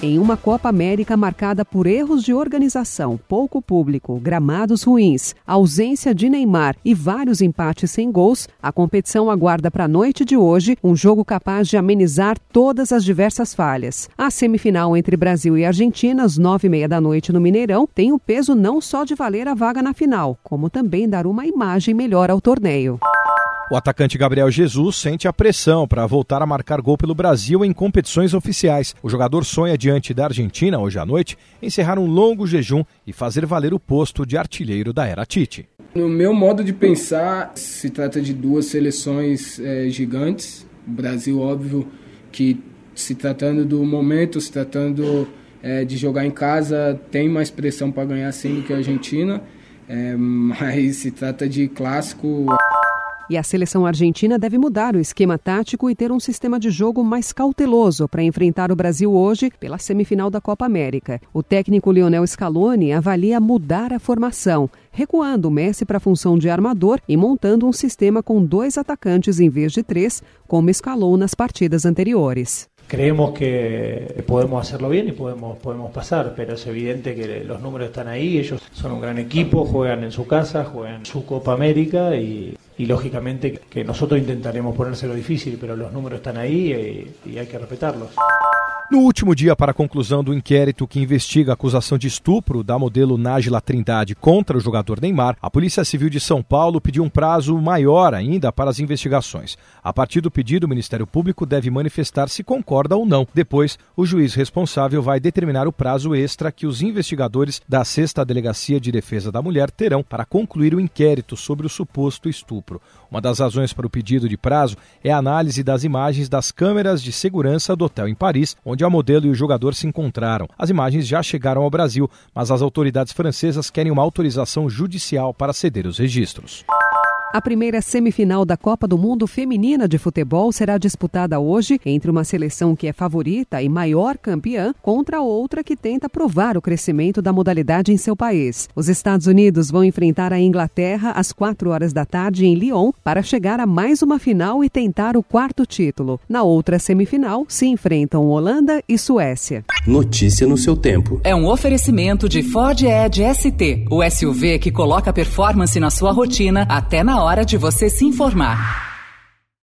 Em uma Copa América marcada por erros de organização, pouco público, gramados ruins, ausência de Neymar e vários empates sem gols, a competição aguarda para a noite de hoje um jogo capaz de amenizar todas as diversas falhas. A semifinal entre Brasil e Argentina, às nove e meia da noite no Mineirão, tem o peso não só de valer a vaga na final, como também dar uma imagem melhor ao torneio. O atacante Gabriel Jesus sente a pressão para voltar a marcar gol pelo Brasil em competições oficiais. O jogador sonha diante da Argentina hoje à noite encerrar um longo jejum e fazer valer o posto de artilheiro da era Tite. No meu modo de pensar, se trata de duas seleções é, gigantes. O Brasil, óbvio, que se tratando do momento, se tratando é, de jogar em casa, tem mais pressão para ganhar sim do que a Argentina. É, mas se trata de clássico. E a seleção argentina deve mudar o esquema tático e ter um sistema de jogo mais cauteloso para enfrentar o Brasil hoje pela semifinal da Copa América. O técnico Lionel Scaloni avalia mudar a formação, recuando o Messi para a função de armador e montando um sistema com dois atacantes em vez de três, como escalou nas partidas anteriores. Creemos que podemos hacerlo bien y podemos, podemos pasar, pero es evidente que los números están ahí, ellos son un gran equipo, juegan en su casa, juegan su Copa América y, y lógicamente que nosotros intentaremos ponérselo difícil, pero los números están ahí y, y hay que respetarlos. No último dia para a conclusão do inquérito que investiga a acusação de estupro da modelo Nájila Trindade contra o jogador Neymar, a Polícia Civil de São Paulo pediu um prazo maior ainda para as investigações. A partir do pedido, o Ministério Público deve manifestar se concorda ou não. Depois, o juiz responsável vai determinar o prazo extra que os investigadores da Sexta Delegacia de Defesa da Mulher terão para concluir o inquérito sobre o suposto estupro. Uma das razões para o pedido de prazo é a análise das imagens das câmeras de segurança do hotel em Paris, onde onde a modelo e o jogador se encontraram. As imagens já chegaram ao Brasil, mas as autoridades francesas querem uma autorização judicial para ceder os registros. A primeira semifinal da Copa do Mundo Feminina de Futebol será disputada hoje entre uma seleção que é favorita e maior campeã contra outra que tenta provar o crescimento da modalidade em seu país. Os Estados Unidos vão enfrentar a Inglaterra às 4 horas da tarde em Lyon para chegar a mais uma final e tentar o quarto título. Na outra semifinal se enfrentam Holanda e Suécia. Notícia no seu tempo. É um oferecimento de Ford Edge ST, o SUV que coloca performance na sua rotina até na hora de você se informar.